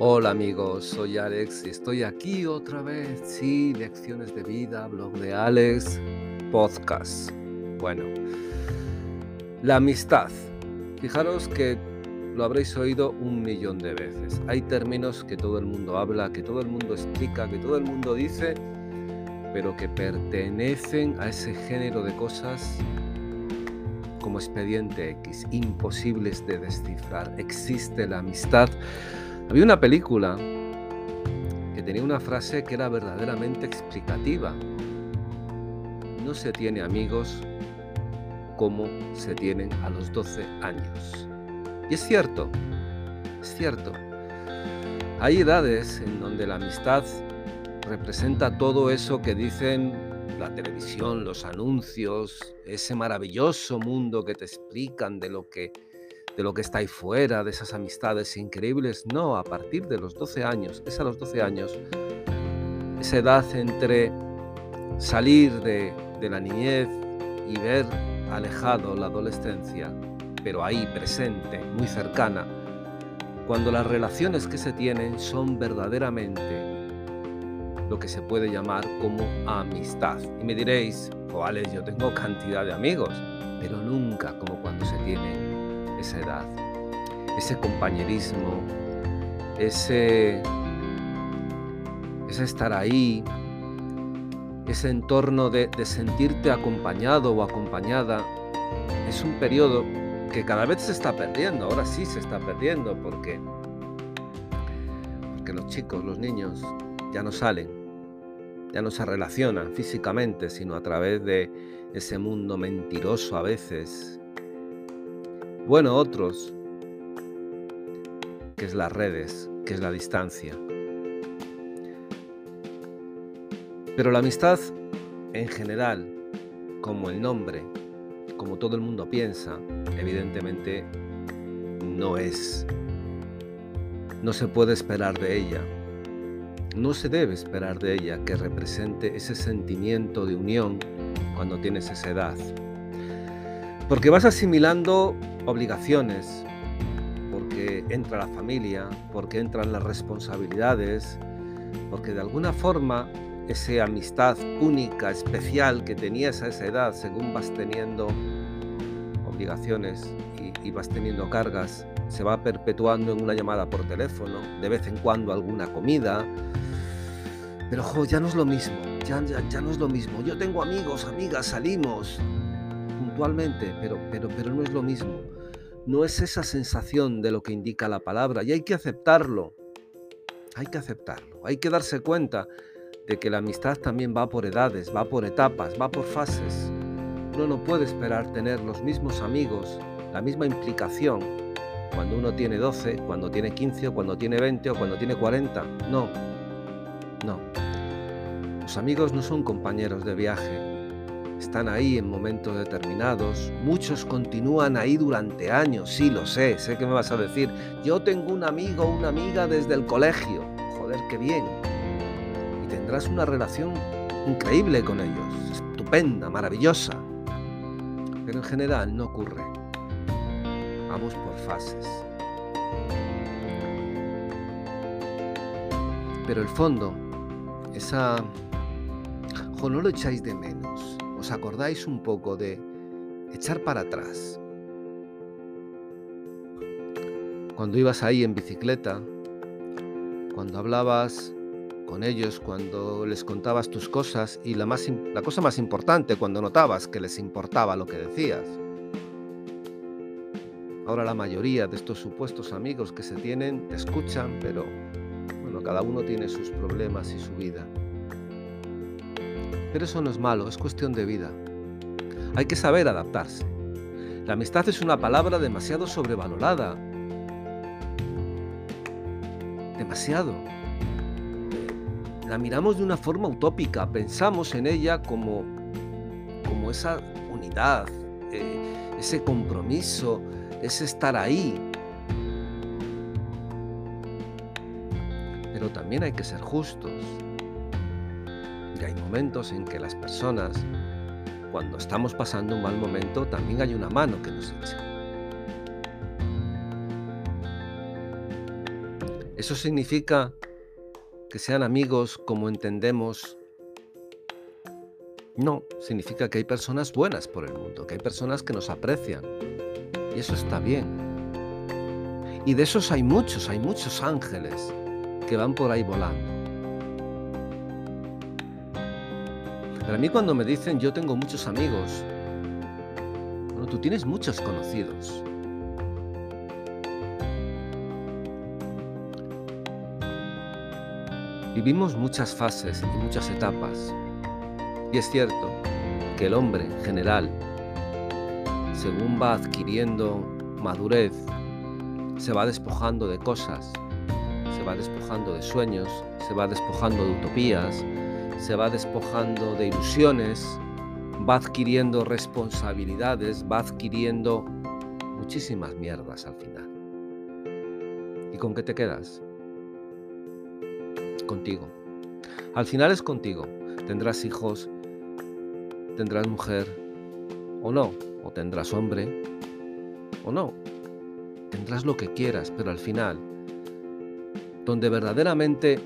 Hola amigos, soy Alex y estoy aquí otra vez. Sí, lecciones de vida, blog de Alex, podcast. Bueno, la amistad. Fijaros que lo habréis oído un millón de veces. Hay términos que todo el mundo habla, que todo el mundo explica, que todo el mundo dice, pero que pertenecen a ese género de cosas como expediente X, imposibles de descifrar. Existe la amistad había una película que tenía una frase que era verdaderamente explicativa. No se tiene amigos como se tienen a los 12 años. Y es cierto, es cierto. Hay edades en donde la amistad representa todo eso que dicen la televisión, los anuncios, ese maravilloso mundo que te explican de lo que de lo que está ahí fuera, de esas amistades increíbles. No, a partir de los 12 años, es a los 12 años, esa edad entre salir de, de la niñez y ver alejado la adolescencia, pero ahí presente, muy cercana, cuando las relaciones que se tienen son verdaderamente lo que se puede llamar como amistad. Y me diréis, Alex, yo tengo cantidad de amigos, pero nunca como cuando se tienen esa edad, ese compañerismo, ese, ese estar ahí, ese entorno de, de sentirte acompañado o acompañada, es un periodo que cada vez se está perdiendo, ahora sí se está perdiendo porque, porque los chicos, los niños ya no salen, ya no se relacionan físicamente, sino a través de ese mundo mentiroso a veces bueno, otros, que es las redes, que es la distancia. Pero la amistad en general, como el nombre, como todo el mundo piensa, evidentemente no es. No se puede esperar de ella. No se debe esperar de ella que represente ese sentimiento de unión cuando tienes esa edad. Porque vas asimilando obligaciones, porque entra la familia, porque entran las responsabilidades, porque de alguna forma esa amistad única, especial que tenías a esa edad, según vas teniendo obligaciones y, vas teniendo cargas, se va perpetuando en una llamada por teléfono, de vez en cuando alguna comida. Pero jo, ya no es lo mismo, ya, ya, ya no es lo mismo. Yo tengo amigos, amigas, salimos pero, pero, pero no es lo mismo no es esa sensación de lo que indica la palabra y hay que aceptarlo. Hay que aceptarlo. Hay que darse cuenta de que la amistad también va por edades, va por etapas, va por fases. Uno no puede esperar tener los mismos amigos, la misma implicación cuando uno tiene 12, cuando tiene 15 o cuando tiene 20 o cuando tiene 40. No, no. Los amigos no son compañeros de viaje, están ahí en momentos determinados, muchos continúan ahí durante años, sí lo sé, sé que me vas a decir, yo tengo un amigo o una amiga desde el colegio, joder, qué bien, y tendrás una relación increíble con ellos, estupenda, maravillosa, pero en general no ocurre, vamos por fases. Pero el fondo, esa... Jo, no lo echáis de menos ¿Os acordáis un poco de echar para atrás? Cuando ibas ahí en bicicleta, cuando hablabas con ellos, cuando les contabas tus cosas y la, más, la cosa más importante, cuando notabas que les importaba lo que decías. Ahora la mayoría de estos supuestos amigos que se tienen te escuchan, pero bueno, cada uno tiene sus problemas y su vida. Eso no es malo, es cuestión de vida. Hay que saber adaptarse. La amistad es una palabra demasiado sobrevalorada. Demasiado. La miramos de una forma utópica, pensamos en ella como, como esa unidad, eh, ese compromiso, ese estar ahí. Pero también hay que ser justos hay momentos en que las personas, cuando estamos pasando un mal momento, también hay una mano que nos echa. ¿Eso significa que sean amigos como entendemos? No, significa que hay personas buenas por el mundo, que hay personas que nos aprecian. Y eso está bien. Y de esos hay muchos, hay muchos ángeles que van por ahí volando. Pero a mí cuando me dicen yo tengo muchos amigos, bueno, tú tienes muchos conocidos. Vivimos muchas fases y muchas etapas. Y es cierto que el hombre en general, según va adquiriendo madurez, se va despojando de cosas, se va despojando de sueños, se va despojando de utopías, se va despojando de ilusiones, va adquiriendo responsabilidades, va adquiriendo muchísimas mierdas al final. ¿Y con qué te quedas? Contigo. Al final es contigo. Tendrás hijos, tendrás mujer o no, o tendrás hombre o no. Tendrás lo que quieras, pero al final, donde verdaderamente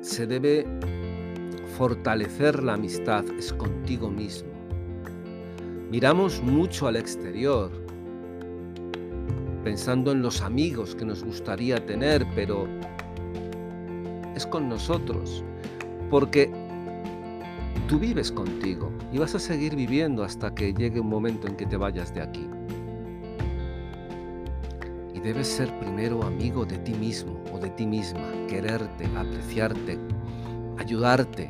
se debe fortalecer la amistad es contigo mismo. Miramos mucho al exterior, pensando en los amigos que nos gustaría tener, pero es con nosotros, porque tú vives contigo y vas a seguir viviendo hasta que llegue un momento en que te vayas de aquí. Y debes ser primero amigo de ti mismo o de ti misma, quererte, apreciarte, ayudarte,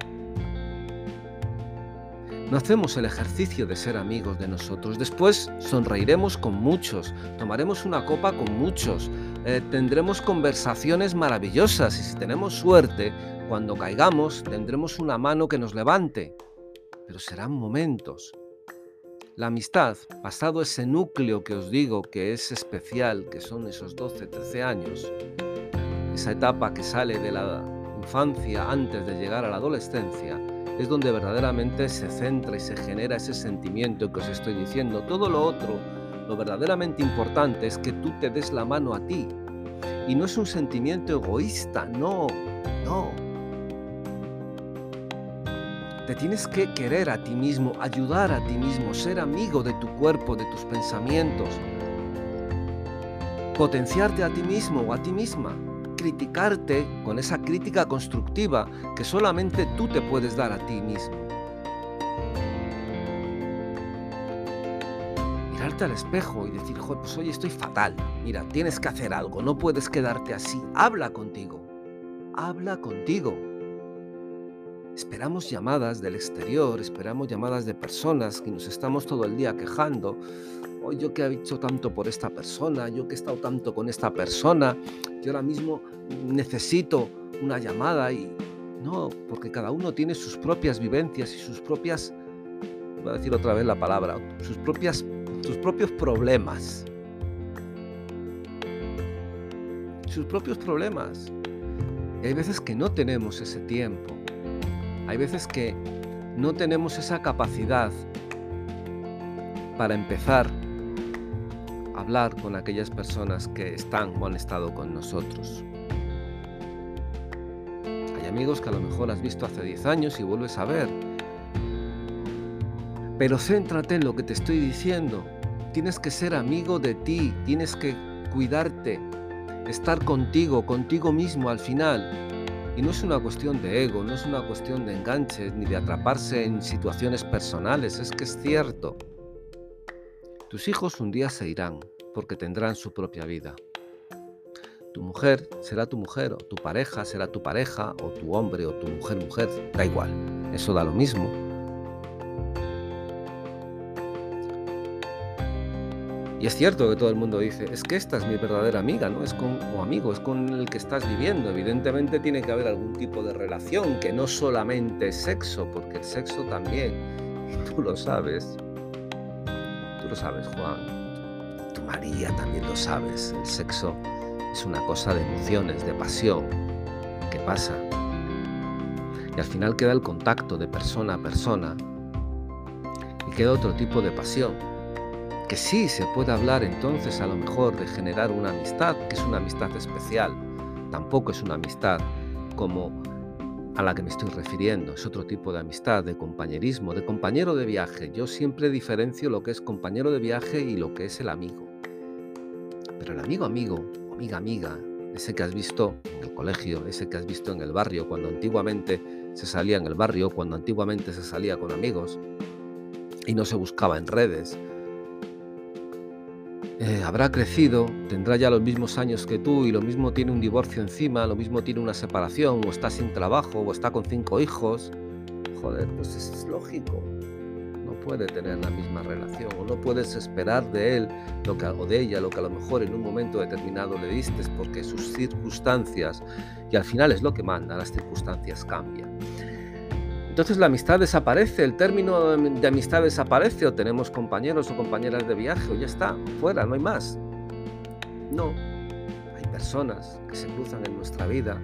no hacemos el ejercicio de ser amigos de nosotros. Después sonreiremos con muchos, tomaremos una copa con muchos, eh, tendremos conversaciones maravillosas y si tenemos suerte, cuando caigamos tendremos una mano que nos levante. Pero serán momentos. La amistad, pasado ese núcleo que os digo que es especial, que son esos 12, 13 años, esa etapa que sale de la infancia antes de llegar a la adolescencia, es donde verdaderamente se centra y se genera ese sentimiento que os estoy diciendo. Todo lo otro, lo verdaderamente importante es que tú te des la mano a ti. Y no es un sentimiento egoísta, no, no. Te tienes que querer a ti mismo, ayudar a ti mismo, ser amigo de tu cuerpo, de tus pensamientos, potenciarte a ti mismo o a ti misma criticarte con esa crítica constructiva que solamente tú te puedes dar a ti mismo. Mirarte al espejo y decir, pues hoy estoy fatal. Mira, tienes que hacer algo, no puedes quedarte así. Habla contigo. Habla contigo. Esperamos llamadas del exterior, esperamos llamadas de personas que nos estamos todo el día quejando hoy yo que he hecho tanto por esta persona, yo que he estado tanto con esta persona, yo ahora mismo necesito una llamada y no, porque cada uno tiene sus propias vivencias y sus propias, voy a decir otra vez la palabra, sus propias, sus propios problemas. Sus propios problemas. Y hay veces que no tenemos ese tiempo. Hay veces que no tenemos esa capacidad para empezar hablar con aquellas personas que están o han estado con nosotros. Hay amigos que a lo mejor has visto hace 10 años y vuelves a ver. Pero céntrate en lo que te estoy diciendo. Tienes que ser amigo de ti, tienes que cuidarte, estar contigo, contigo mismo al final. Y no es una cuestión de ego, no es una cuestión de enganches ni de atraparse en situaciones personales, es que es cierto. Tus hijos un día se irán porque tendrán su propia vida. Tu mujer será tu mujer, o tu pareja será tu pareja, o tu hombre o tu mujer mujer, da igual, eso da lo mismo. Y es cierto que todo el mundo dice, es que esta es mi verdadera amiga, ¿no? Es con, o amigo, es con el que estás viviendo. Evidentemente tiene que haber algún tipo de relación, que no solamente es sexo, porque el sexo también, y tú lo sabes, sabes, Juan. Tu María también lo sabes. El sexo es una cosa de emociones, de pasión. ¿Qué pasa? Y al final queda el contacto de persona a persona. Y queda otro tipo de pasión. Que sí se puede hablar entonces a lo mejor de generar una amistad, que es una amistad especial. tampoco es una amistad como a la que me estoy refiriendo. Es otro tipo de amistad, de compañerismo, de compañero de viaje. Yo siempre diferencio lo que es compañero de viaje y lo que es el amigo. Pero el amigo amigo amiga amiga, ese que has visto en el colegio, ese que has visto en el barrio, cuando antiguamente se salía en el barrio, cuando antiguamente se salía con amigos y no se buscaba en redes, eh, habrá crecido, tendrá ya los mismos años que tú y lo mismo tiene un divorcio encima, lo mismo tiene una separación, o está sin trabajo, o está con cinco hijos. Joder, pues es lógico. No puede tener la misma relación, o no puedes esperar de él lo que, o de ella lo que a lo mejor en un momento determinado le diste, porque sus circunstancias, y al final es lo que manda, las circunstancias cambian. Entonces la amistad desaparece, el término de amistad desaparece, o tenemos compañeros o compañeras de viaje, o ya está, fuera, no hay más. No, hay personas que se cruzan en nuestra vida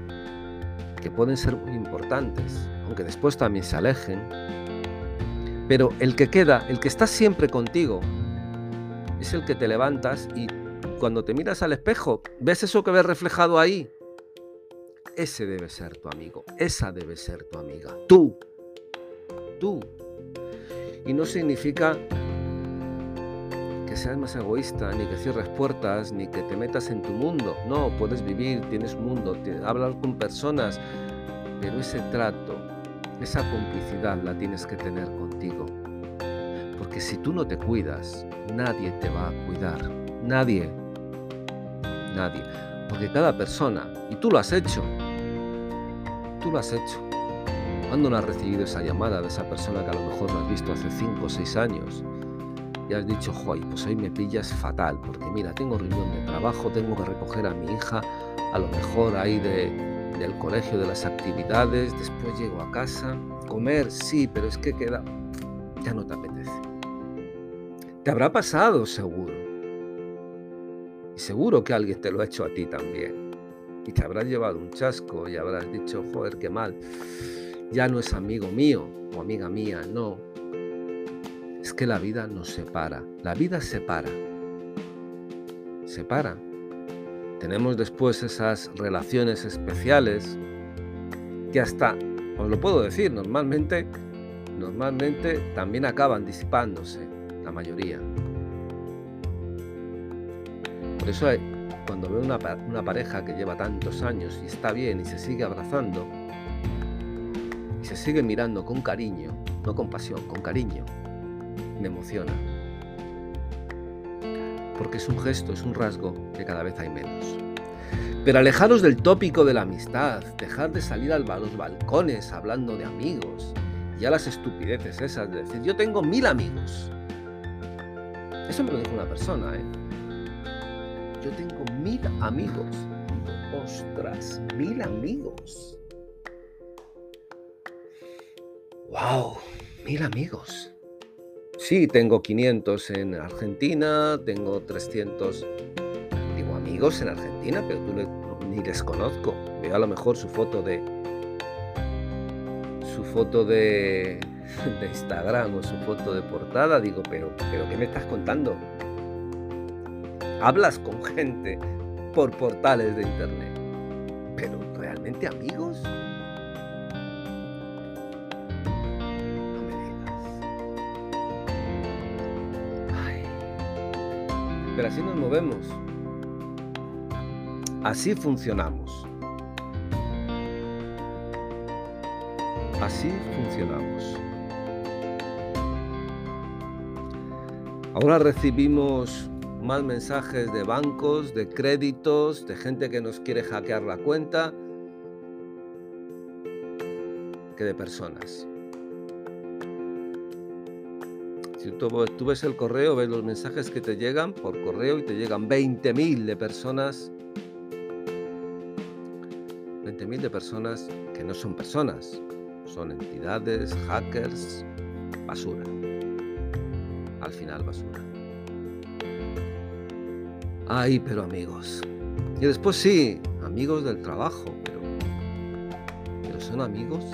que pueden ser muy importantes, aunque después también se alejen. Pero el que queda, el que está siempre contigo, es el que te levantas y cuando te miras al espejo, ves eso que ves reflejado ahí. Ese debe ser tu amigo, esa debe ser tu amiga, tú tú. Y no significa que seas más egoísta, ni que cierres puertas, ni que te metas en tu mundo. No, puedes vivir, tienes mundo, hablar con personas, pero ese trato, esa complicidad la tienes que tener contigo. Porque si tú no te cuidas, nadie te va a cuidar. Nadie. Nadie. Porque cada persona, y tú lo has hecho, tú lo has hecho. ¿Cuándo no has recibido esa llamada de esa persona que a lo mejor no has visto hace 5 o 6 años? Y has dicho, joy, pues hoy me pillas fatal, porque mira, tengo reunión de trabajo, tengo que recoger a mi hija, a lo mejor ahí del colegio, de las actividades, después llego a casa, comer, sí, pero es que queda, ya no te apetece. Te habrá pasado seguro. Y seguro que alguien te lo ha hecho a ti también. Y te habrá llevado un chasco y habrás dicho, joder, qué mal ya no es amigo mío o amiga mía, no. Es que la vida nos separa, la vida separa, separa. Tenemos después esas relaciones especiales que hasta, os lo puedo decir, normalmente, normalmente también acaban disipándose, la mayoría. Por eso cuando veo una, pareja que lleva tantos años y está bien y se sigue abrazando, sigue mirando con cariño, no con pasión, con cariño, me emociona. Porque es un gesto, es un rasgo que cada vez hay menos. Pero alejaros del tópico de la amistad, dejar de salir a los balcones hablando de amigos, ya las estupideces esas de decir, yo tengo mil amigos. Eso me lo dijo una persona, ¿eh? Yo tengo mil amigos. Ostras, mil amigos. ¡Wow! Mil amigos. Sí, tengo 500 en Argentina, tengo 300, digo amigos en Argentina, pero tú ni les conozco. Veo a lo mejor su foto de su foto de, de Instagram o su foto de portada, digo, pero, pero ¿qué me estás contando? Hablas con gente por portales de internet, pero ¿realmente amigos? Pero así nos movemos. Así funcionamos. Así funcionamos. Ahora recibimos más mensajes de bancos, de créditos, de gente que nos quiere hackear la cuenta, que de personas. Si tú, ves el correo, ves los mensajes que te llegan por correo y te llegan 20.000 de personas. 20.000 de personas que no son personas, son entidades, hackers, basura. Al final basura. Ay, pero amigos. Y después sí, amigos del trabajo, pero, pero son amigos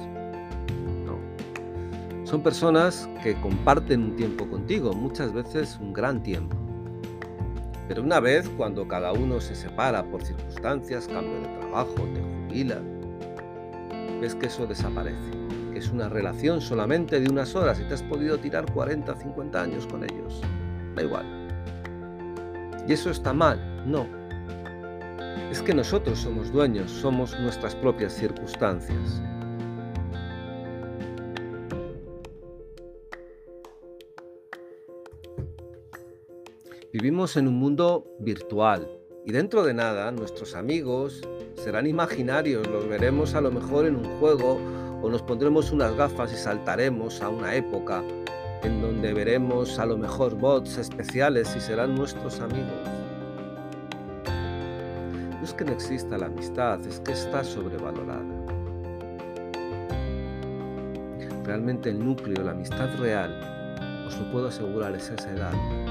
son personas que comparten un tiempo contigo, muchas veces un gran tiempo. Pero una vez cuando cada uno se separa por circunstancias, cambio de trabajo, te jubila, ves que eso desaparece, que es una relación solamente de unas horas y te has podido tirar 40, 50 años con ellos. Da igual. ¿Y eso está mal? No. Es que nosotros somos dueños, somos nuestras propias circunstancias. Vivimos en un mundo virtual y dentro de nada nuestros amigos serán imaginarios, los veremos a lo mejor en un juego o nos pondremos unas gafas y saltaremos a una época en donde veremos a lo mejor bots especiales y serán nuestros amigos. No es que no exista la amistad, es que está sobrevalorada. Realmente el núcleo, la amistad real, os lo puedo asegurar, es esa edad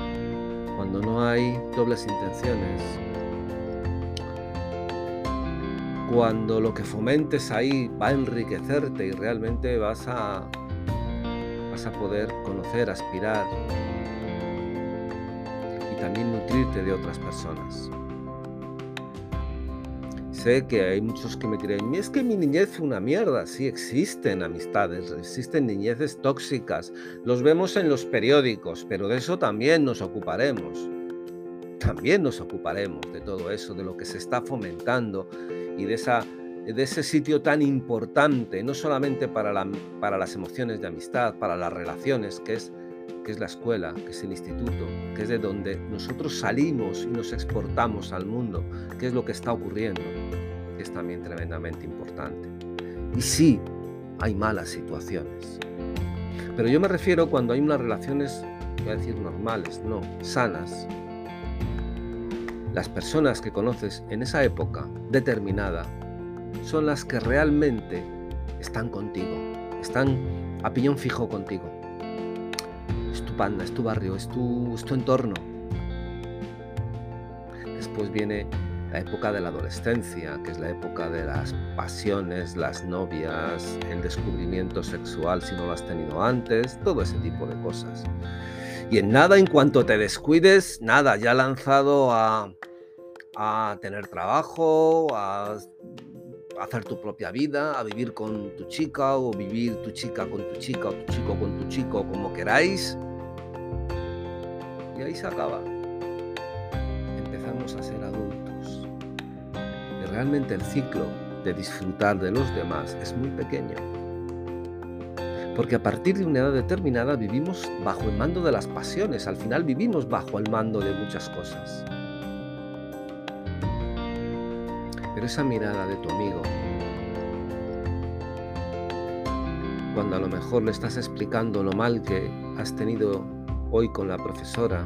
cuando no hay dobles intenciones, cuando lo que fomentes ahí va a enriquecerte y realmente vas a, vas a poder conocer, aspirar y también nutrirte de otras personas. Sé que hay muchos que me dirán, es que mi niñez fue una mierda. Sí, existen amistades, existen niñeces tóxicas. Los vemos en los periódicos, pero de eso también nos ocuparemos. También nos ocuparemos de todo eso, de lo que se está fomentando y de, esa, de ese sitio tan importante, no solamente para, la, para las emociones de amistad, para las relaciones, que es que es la escuela, que es el instituto, que es de donde nosotros salimos y nos exportamos al mundo, que es lo que está ocurriendo, que es también tremendamente importante. Y sí, hay malas situaciones. Pero yo me refiero cuando hay unas relaciones, voy a decir normales, no, sanas. Las personas que conoces en esa época determinada son las que realmente están contigo, están a piñón fijo contigo panda, es tu barrio, es tu, tu entorno. Después viene la época de la adolescencia, que es la época de las pasiones, las novias, el descubrimiento sexual si no lo has tenido antes, todo ese tipo de cosas. Y en nada, en cuanto te descuides, nada, ya lanzado a, a tener trabajo, a hacer tu propia vida, a vivir con tu chica o vivir tu chica con tu chica o tu chico con tu chico, como queráis ahí se acaba. Empezamos a ser adultos. Y realmente el ciclo de disfrutar de los demás es muy pequeño. Porque a partir de una edad determinada vivimos bajo el mando de las pasiones, al final vivimos bajo el mando de muchas cosas. Pero esa mirada de tu amigo, cuando a lo mejor le estás explicando lo mal que has tenido hoy con la profesora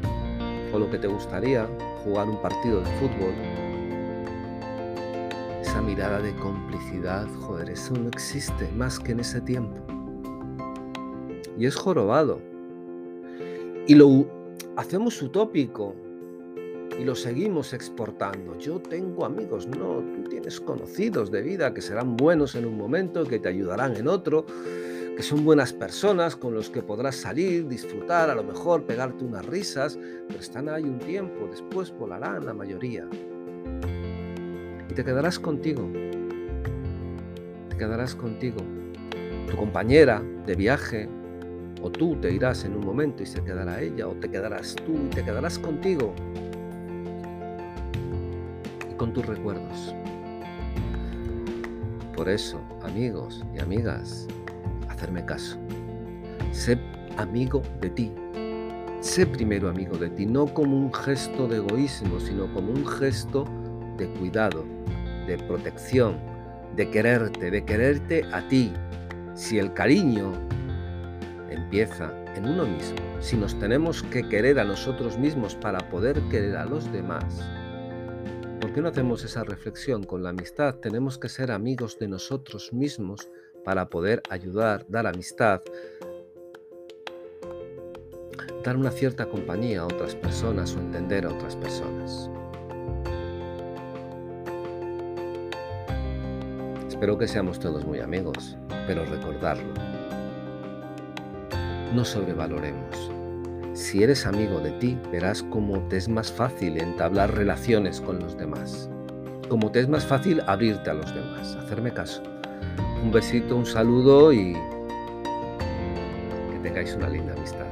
o lo que te gustaría, jugar un partido de fútbol. Esa mirada de complicidad, joder, eso no existe más que en ese tiempo. Y es jorobado. Y lo hacemos utópico y lo seguimos exportando. Yo tengo amigos, no, tú tienes conocidos de vida que serán buenos en un momento, que te ayudarán en otro que son buenas personas con los que podrás salir, disfrutar, a lo mejor pegarte unas risas, pero están ahí un tiempo, después volarán la mayoría. Y te quedarás contigo. Te quedarás contigo. Tu compañera de viaje, o tú te irás en un momento y se quedará ella, o te quedarás tú y te quedarás contigo y con tus recuerdos. Por eso, amigos y amigas, hacerme caso. Sé amigo de ti. Sé primero amigo de ti, no como un gesto de egoísmo, sino como un gesto de cuidado, de protección, de quererte, de quererte a ti. Si el cariño empieza en uno mismo, si nos tenemos que querer a nosotros mismos para poder querer a los demás, ¿por qué no hacemos esa reflexión? Con la amistad tenemos que ser amigos de nosotros mismos para poder ayudar, dar amistad, dar una cierta compañía a otras personas o entender a otras personas. Espero que seamos todos muy amigos, pero recordarlo. No sobrevaloremos. Si eres amigo de ti, verás cómo te es más fácil entablar relaciones con los demás, cómo te es más fácil abrirte a los demás, hacerme caso un besito, un saludo y que tengáis una linda amistad.